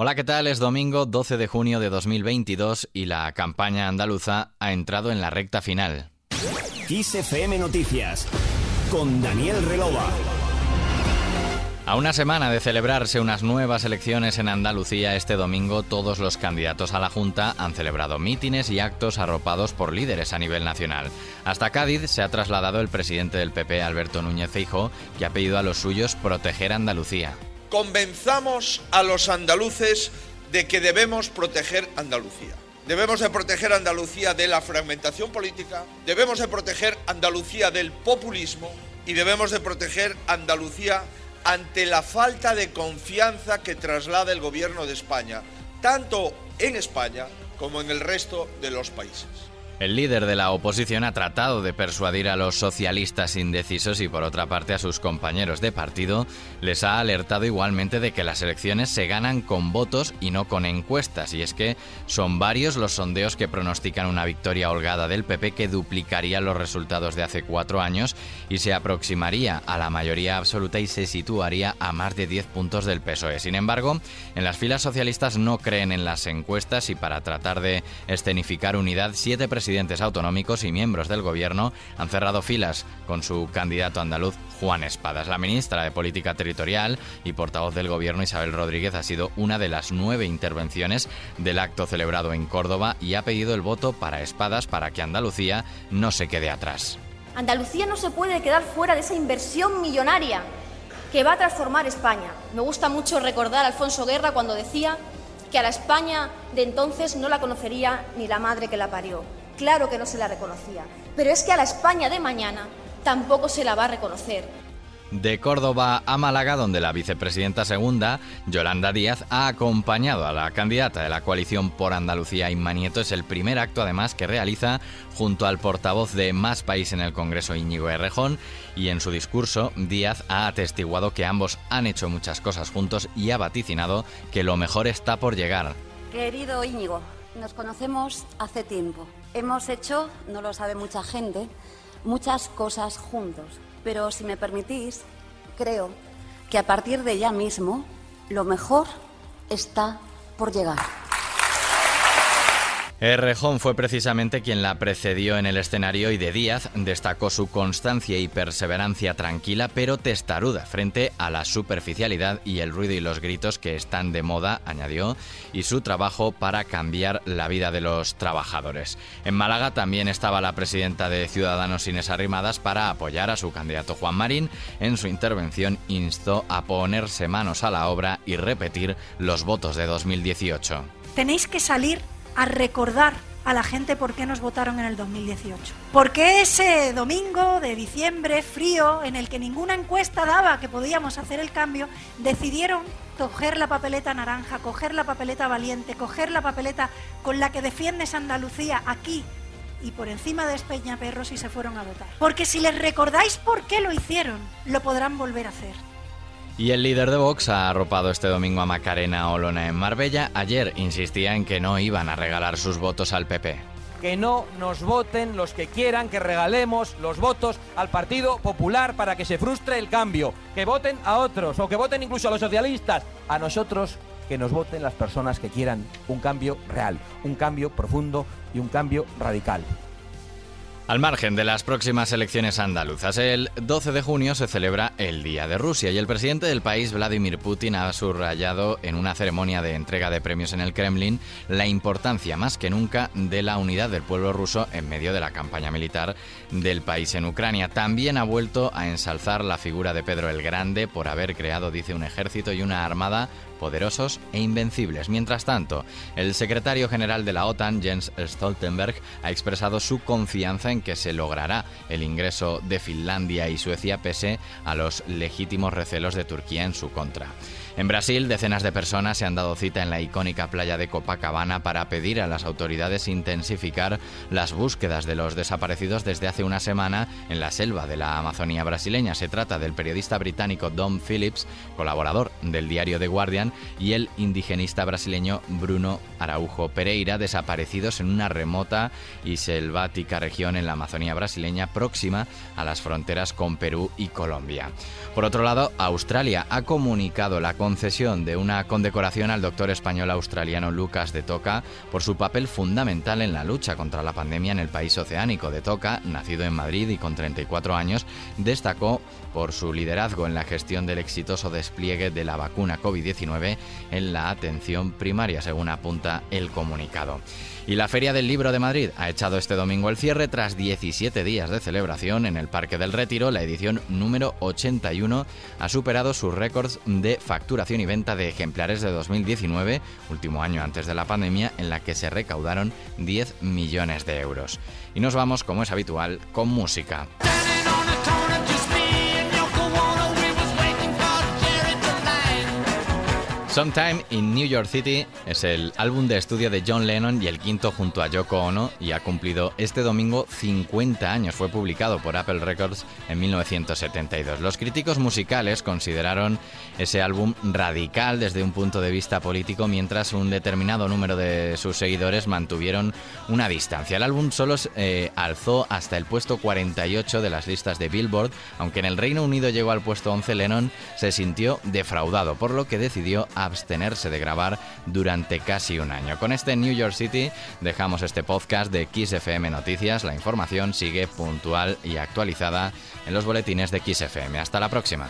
Hola, ¿qué tal? Es domingo 12 de junio de 2022 y la campaña andaluza ha entrado en la recta final. XFM Noticias con Daniel Relova. A una semana de celebrarse unas nuevas elecciones en Andalucía, este domingo todos los candidatos a la Junta han celebrado mítines y actos arropados por líderes a nivel nacional. Hasta Cádiz se ha trasladado el presidente del PP, Alberto Núñez Feijóo, que ha pedido a los suyos proteger Andalucía. Convenzamos a los andaluces de que debemos proteger Andalucía. Debemos de proteger Andalucía de la fragmentación política, debemos de proteger Andalucía del populismo y debemos de proteger Andalucía ante la falta de confianza que traslada el gobierno de España, tanto en España como en el resto de los países. El líder de la oposición ha tratado de persuadir a los socialistas indecisos y por otra parte a sus compañeros de partido les ha alertado igualmente de que las elecciones se ganan con votos y no con encuestas y es que son varios los sondeos que pronostican una victoria holgada del PP que duplicaría los resultados de hace cuatro años y se aproximaría a la mayoría absoluta y se situaría a más de 10 puntos del PSOE. Sin embargo, en las filas socialistas no creen en las encuestas y para tratar de escenificar unidad, siete presidentes presidentes autonómicos y miembros del gobierno han cerrado filas con su candidato andaluz Juan Espadas. La ministra de Política Territorial y portavoz del gobierno Isabel Rodríguez ha sido una de las nueve intervenciones del acto celebrado en Córdoba y ha pedido el voto para Espadas para que Andalucía no se quede atrás. Andalucía no se puede quedar fuera de esa inversión millonaria que va a transformar España. Me gusta mucho recordar a Alfonso Guerra cuando decía que a la España de entonces no la conocería ni la madre que la parió claro que no se la reconocía, pero es que a la España de mañana tampoco se la va a reconocer. De Córdoba a Málaga, donde la vicepresidenta segunda, Yolanda Díaz, ha acompañado a la candidata de la coalición por Andalucía, Inma Nieto. Es el primer acto, además, que realiza junto al portavoz de Más País en el Congreso, Íñigo Errejón. Y en su discurso, Díaz ha atestiguado que ambos han hecho muchas cosas juntos y ha vaticinado que lo mejor está por llegar. Querido Íñigo, nos conocemos hace tiempo. Hemos hecho, no lo sabe mucha gente, muchas cosas juntos. Pero si me permitís, creo que a partir de ya mismo lo mejor está por llegar. Errejón fue precisamente quien la precedió en el escenario y de Díaz destacó su constancia y perseverancia tranquila pero testaruda frente a la superficialidad y el ruido y los gritos que están de moda, añadió, y su trabajo para cambiar la vida de los trabajadores. En Málaga también estaba la presidenta de Ciudadanos Inés Arrimadas para apoyar a su candidato Juan Marín. En su intervención instó a ponerse manos a la obra y repetir los votos de 2018. Tenéis que salir a recordar a la gente por qué nos votaron en el 2018. Porque ese domingo de diciembre frío, en el que ninguna encuesta daba que podíamos hacer el cambio, decidieron coger la papeleta naranja, coger la papeleta valiente, coger la papeleta con la que defiendes Andalucía aquí y por encima de Espeñaperros y se fueron a votar. Porque si les recordáis por qué lo hicieron, lo podrán volver a hacer. Y el líder de Vox ha arropado este domingo a Macarena Olona en Marbella. Ayer insistía en que no iban a regalar sus votos al PP. Que no nos voten los que quieran que regalemos los votos al Partido Popular para que se frustre el cambio. Que voten a otros o que voten incluso a los socialistas. A nosotros que nos voten las personas que quieran un cambio real, un cambio profundo y un cambio radical. Al margen de las próximas elecciones andaluzas, el 12 de junio se celebra el Día de Rusia y el presidente del país, Vladimir Putin, ha subrayado en una ceremonia de entrega de premios en el Kremlin la importancia más que nunca de la unidad del pueblo ruso en medio de la campaña militar del país en Ucrania. También ha vuelto a ensalzar la figura de Pedro el Grande por haber creado, dice, un ejército y una armada poderosos e invencibles. Mientras tanto, el secretario general de la OTAN, Jens Stoltenberg, ha expresado su confianza en que se logrará el ingreso de Finlandia y Suecia pese a los legítimos recelos de Turquía en su contra. En Brasil, decenas de personas se han dado cita en la icónica playa de Copacabana para pedir a las autoridades intensificar las búsquedas de los desaparecidos desde hace una semana en la selva de la Amazonía brasileña. Se trata del periodista británico Dom Phillips, colaborador del diario The Guardian, y el indigenista brasileño Bruno Araujo Pereira, desaparecidos en una remota y selvática región en la Amazonía brasileña próxima a las fronteras con Perú y Colombia. Por otro lado, Australia ha comunicado la concesión de una condecoración al doctor español australiano Lucas de Toca por su papel fundamental en la lucha contra la pandemia en el país oceánico. De Toca, nacido en Madrid y con 34 años, destacó por su liderazgo en la gestión del exitoso despliegue de la vacuna COVID-19 en la atención primaria, según apunta el comunicado. Y la Feria del Libro de Madrid ha echado este domingo el cierre tras 17 días de celebración en el Parque del Retiro. La edición número 81 ha superado sus récords de facturación y venta de ejemplares de 2019, último año antes de la pandemia, en la que se recaudaron 10 millones de euros. Y nos vamos, como es habitual, con música. Sometime in New York City es el álbum de estudio de John Lennon y el quinto junto a Yoko Ono y ha cumplido este domingo 50 años. Fue publicado por Apple Records en 1972. Los críticos musicales consideraron ese álbum radical desde un punto de vista político, mientras un determinado número de sus seguidores mantuvieron una distancia. El álbum solo eh, alzó hasta el puesto 48 de las listas de Billboard, aunque en el Reino Unido llegó al puesto 11, Lennon se sintió defraudado, por lo que decidió abstenerse de grabar durante casi un año. Con este New York City dejamos este podcast de XFM Noticias. La información sigue puntual y actualizada en los boletines de XFM. Hasta la próxima.